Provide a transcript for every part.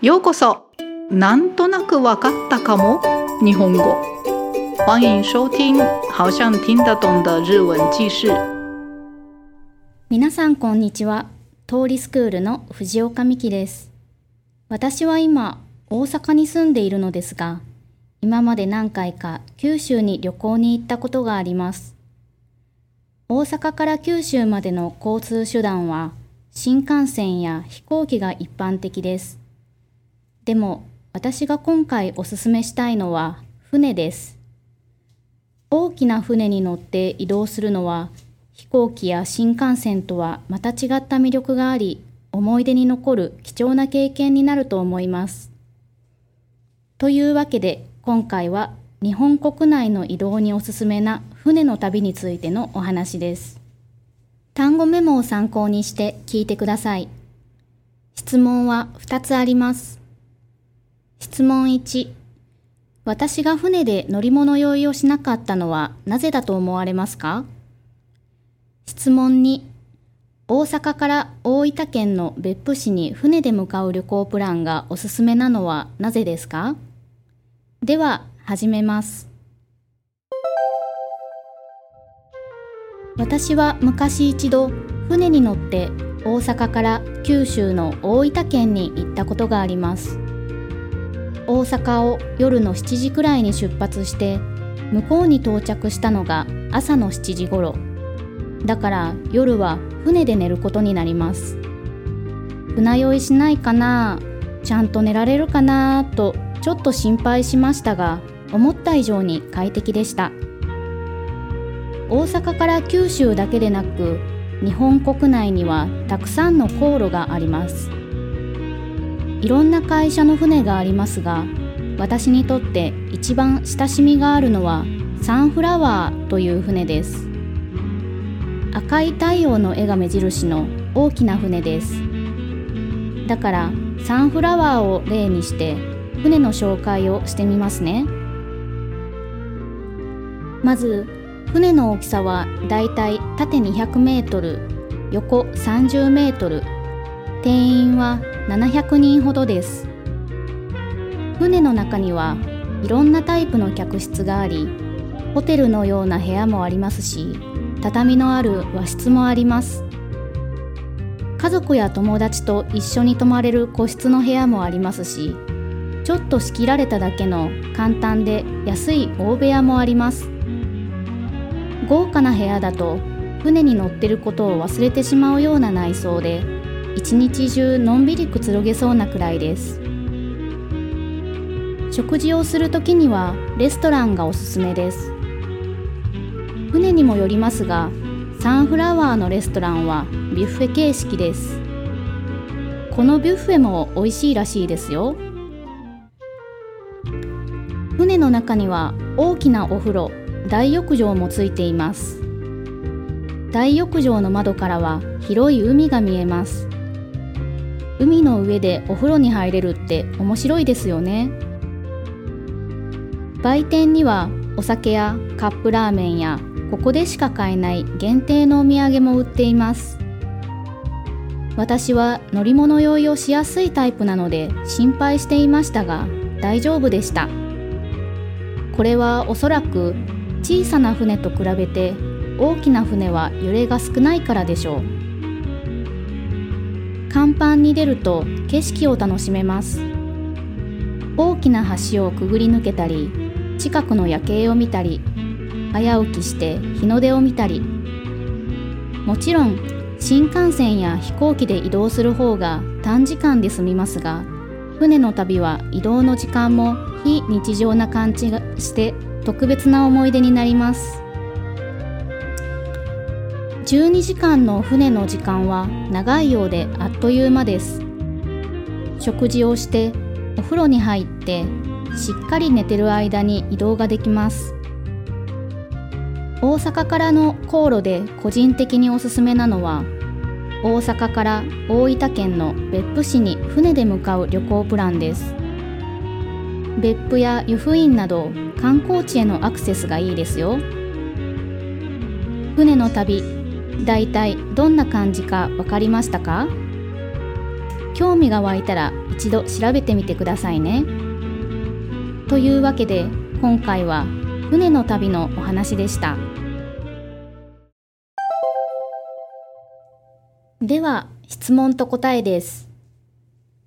ようこそ。なんとなくわかったかも。日本語。欢迎收听好像听得懂的日文記事。皆さんこんにちは。通りスクールの藤岡美希です。私は今大阪に住んでいるのですが今まで何回か九州に旅行に行ったことがあります。大阪から九州までの交通手段は新幹線や飛行機が一般的です。でも私が今回おすすめしたいのは船です。大きな船に乗って移動するのは飛行機や新幹線とはまた違った魅力があり思い出に残る貴重な経験になると思います。というわけで今回は日本国内の移動におすすめな船の旅についてのお話です。単語メモを参考にして聞いてください。質問は2つあります。質問1私が船で乗り物酔いをしなかったのはなぜだと思われますか？質問2大阪から大分県の別府市に船で向かう旅行プランがおすすめなのはなぜですか？では始めます。私は昔一度船に乗って大阪から九州の大分県に行ったことがあります。大阪を夜の7時くらいに出発して向こうに到着したのが朝の7時頃。だから夜は船で寝ることになります。船酔いしないかな？ちゃんと寝られるかな？とちょっと心配しましたが思った以上に快適でした。大阪から九州だけでなく日本国内にはたくさんの航路があります。いろんな会社の船がありますが私にとって一番親しみがあるのはサンフラワーという船です。赤い太陽の絵が目印の大きな船です。だからサンフラワーを例にして船の紹介をしてみますね。まず船の大きさはだいたい縦200メートル横30メートル。定員は700人ほどです。船の中にはいろんなタイプの客室がありホテルのような部屋もありますし畳のある和室もあります。家族や友達と一緒に泊まれる個室の部屋もありますしちょっと仕切られただけの簡単で安い大部屋もあります。豪華な部屋だと船に乗ってることを忘れてしまうような内装で一日中のんびりくつろげそうなくらいです。食事をする時にはレストランがおすすめです。船にもよりますがサンフラワーのレストランはビュッフェ形式です。このビュッフェも美味しいらしいですよ。船の中には大きなお風呂大浴場もついています。大浴場の窓からは広い海が見えます。海の上でお風呂に入れるって面白いですよね。売店にはお酒やカップラーメンやここでしか買えない限定のお土産も売っています。私は乗り物酔いをしやすいタイプなので心配していましたが大丈夫でした。これはおそらく小さな船と比べて大きな船は揺れが少ないからでしょう。甲板に出ると景色を楽しめます。大きな橋をくぐり抜けたり近くの夜景を見たり早起きして日の出を見たり。もちろん新幹線や飛行機で移動する方が短時間で済みますが船の旅は移動の時間も非日常な感じがして特別な思い出になります。12時間の船の時間は長いようであっという間です。食事をしてお風呂に入ってしっかり寝てる間に移動ができます。大阪からの航路で個人的におすすめなのは大阪から大分県の別府市に船で向かう旅行プランです。別府や湯布院など観光地へのアクセスがいいですよ。船の旅だいたいどんな感じか分かりましたか？興味が湧いたら一度調べてみてくださいね。というわけで今回は船の旅のお話でした。では質問と答えです。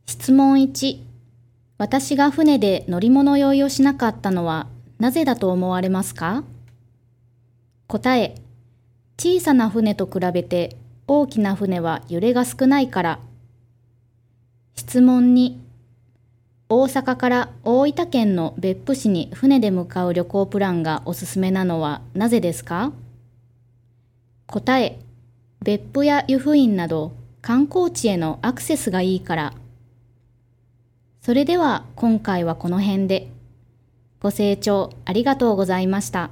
質問1私が船で乗り物酔いをしなかったのはなぜだと思われますか？答え小さな船と比べて大きな船は揺れが少ないから。質問2大阪から大分県の別府市に船で向かう旅行プランがおすすめなのはなぜですか？答え。別府や湯布院など観光地へのアクセスがいいから。それでは今回はこの辺で。ご清聴ありがとうございました。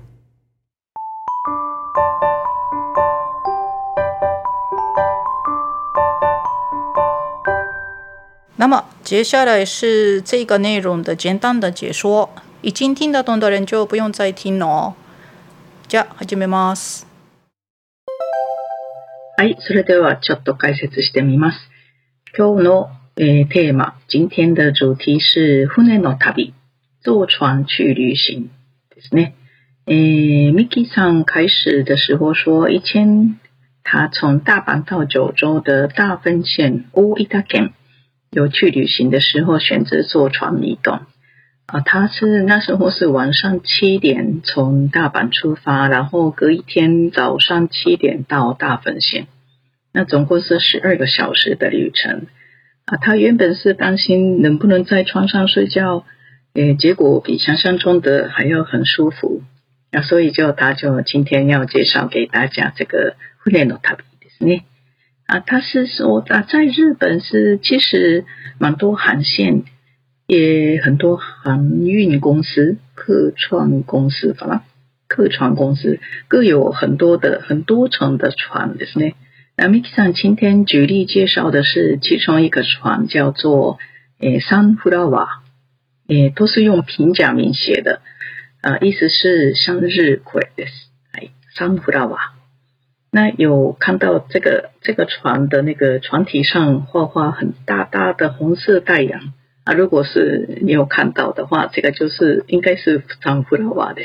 那么接下来是这个内容的简单的解说，已经听得懂的人就不用再听了。じゃあ始めます。はい、それではちょっと解説してみます。今日の诶，テーマ，今天的主题是船の旅，坐船去旅行，ですね。诶，Miki さん开始的时候说，以前他从大阪到九州的大分县大分県有去旅行的时候，选择坐船移动。啊，他是那时候是晚上七点从大阪出发，然后隔一天早上七点到大分县，那总共是十二个小时的旅程。啊，他原本是担心能不能在床上睡觉，诶，结果比想象中的还要很舒服，啊，所以就他就今天要介绍给大家这个船の旅ですね。 啊，他是说啊，在日本是其实蛮多航线，也很多航运公司、客船公司，好了，客船公司各有很多的很多层的船ですね。那 Miki さん今天举例介绍的是其中一个船，叫做诶 Sunflower，诶都是用平假名写的，呃意思是向日葵的，哎 Sunflower。 那有看到这个这个船的那个船体上画画很大大的红色太阳啊，如果是你有看到的话，这个就是应该是 Sunflower 的。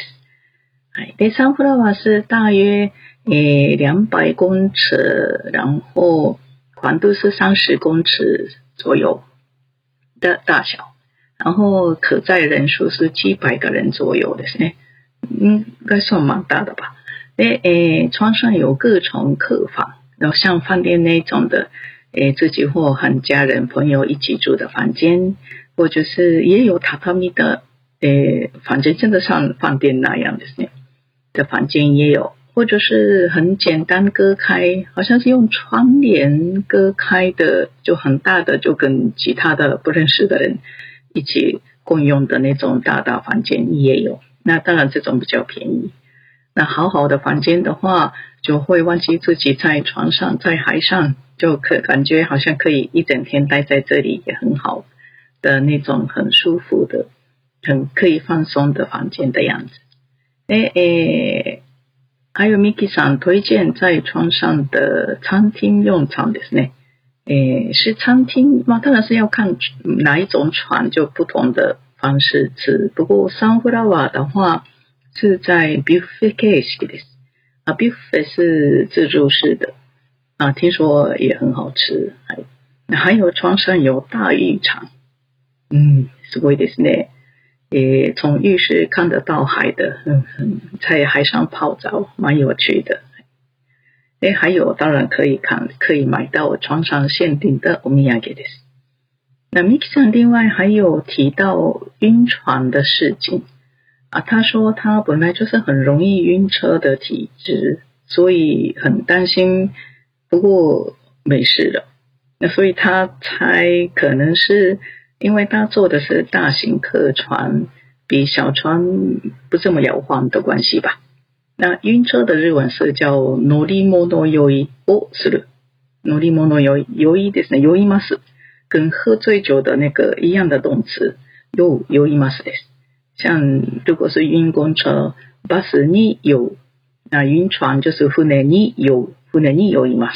哎，第 Sunflower 是大约。诶，两百公尺，然后宽度是三十公尺左右的大小，然后可载人数是几百个人左右的是呢，应该算蛮大的吧。诶诶，床上有各种客房，然后像饭店那种的，诶，自己或和家人朋友一起住的房间，或者是也有榻榻米的，诶，房间真的像饭店那样的呢的房间也有。或者是很简单割开，好像是用窗帘割开的，就很大的，就跟其他的不认识的人一起共用的那种大大房间也有。那当然这种比较便宜。那好好的房间的话，就会忘记自己在床上，在海上，就可感觉好像可以一整天待在这里，也很好的那种很舒服的、很可以放松的房间的样子。诶诶。还有 Miki さん推荐在床上的餐厅用餐ですね。诶，是餐厅嘛？当然是要看哪一种船，就不同的方式吃。不过 Sunflower 的话 是在 buffet 形式的，啊，buffet 是自助式的，啊，听说也很好吃。还还有床上有大浴场，嗯，すごいですね。也从浴室看得到海的，嗯嗯，在海上泡澡蛮有趣的。哎，还有当然可以看，可以买到床上限定的欧米亚给的。那 Miki 上另外还有提到晕船的事情 啊，他说他本来就是很容易晕车的体质，所以很担心，不过没事了。那所以他猜可能是。因为他坐的是大型客船，比小船不这么摇晃的关系吧。那晕车的日文是叫“乗り物酔い”をする。乗り物酔い、酔いですね。酔います。跟喝醉酒的那个一样的动词，酔酔いますです。 像如果是晕公车，バスに酔う。那晕船就是船に酔う。船に酔います。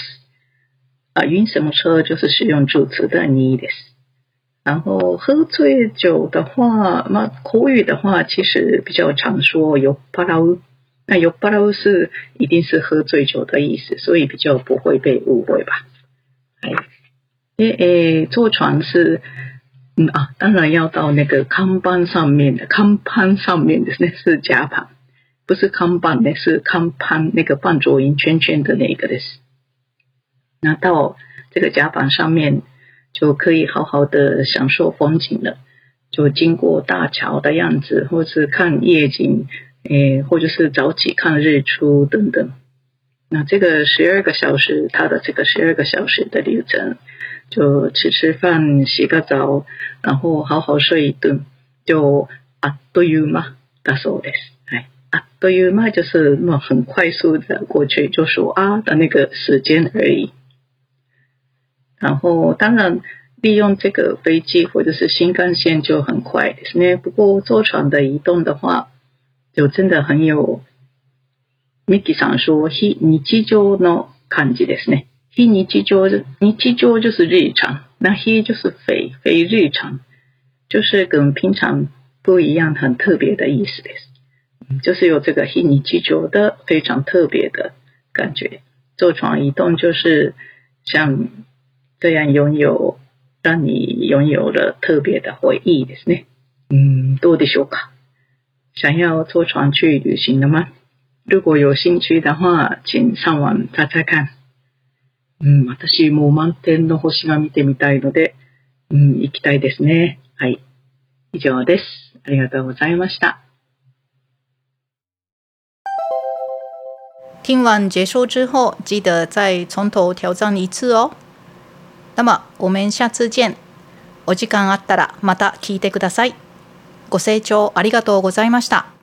啊，晕什么车就是使用助词的你です。然后喝醉酒的话，那口语的话其实比较常说酔っ払う。那酔っ払う是一定是喝醉酒的意思，所以比较不会被误会吧。哎，诶诶，坐船是。 嗯啊，当然要到那个康班上面的康班上面的那是甲板，不是康班，那是康班那个半浊音圈圈的那个的是。那到这个甲板上面就可以好好的享受风景了，就经过大桥的样子，或是看夜景，诶，或者是早起看日出等等。那这个十二个小时，它的这个十二个小时的旅程。就吃吃饭、洗个澡，然后好好睡一顿，就啊都有嘛，だそうです。哎，啊都有嘛，就是那么很快速的过去，就说啊的那个时间而已。然后当然利用这个飞机或者是新干线就很快，是呢。不过坐船的移动的话，就真的很有。ミキさん说非日常の感じですね。非日常，日常就是日常，那非就是非非日常，就是跟平常不一样，很特别的意思的，就是有这个非日常的非常特别的感觉。坐船移动就是像这样拥有，让你拥有了特别的回忆的呢。嗯，多的修卡，想要坐船去旅行的吗？如果有兴趣的话，请上网查查看。うん、私も満天の星が見てみたいので、うん、行きたいですね。はい。以上です。ありがとうございました。听完结束之后，记得再从头挑战一次哦。那么我们下次见。お時間あったらまた聞いてください。ご清聴ありがとうございました。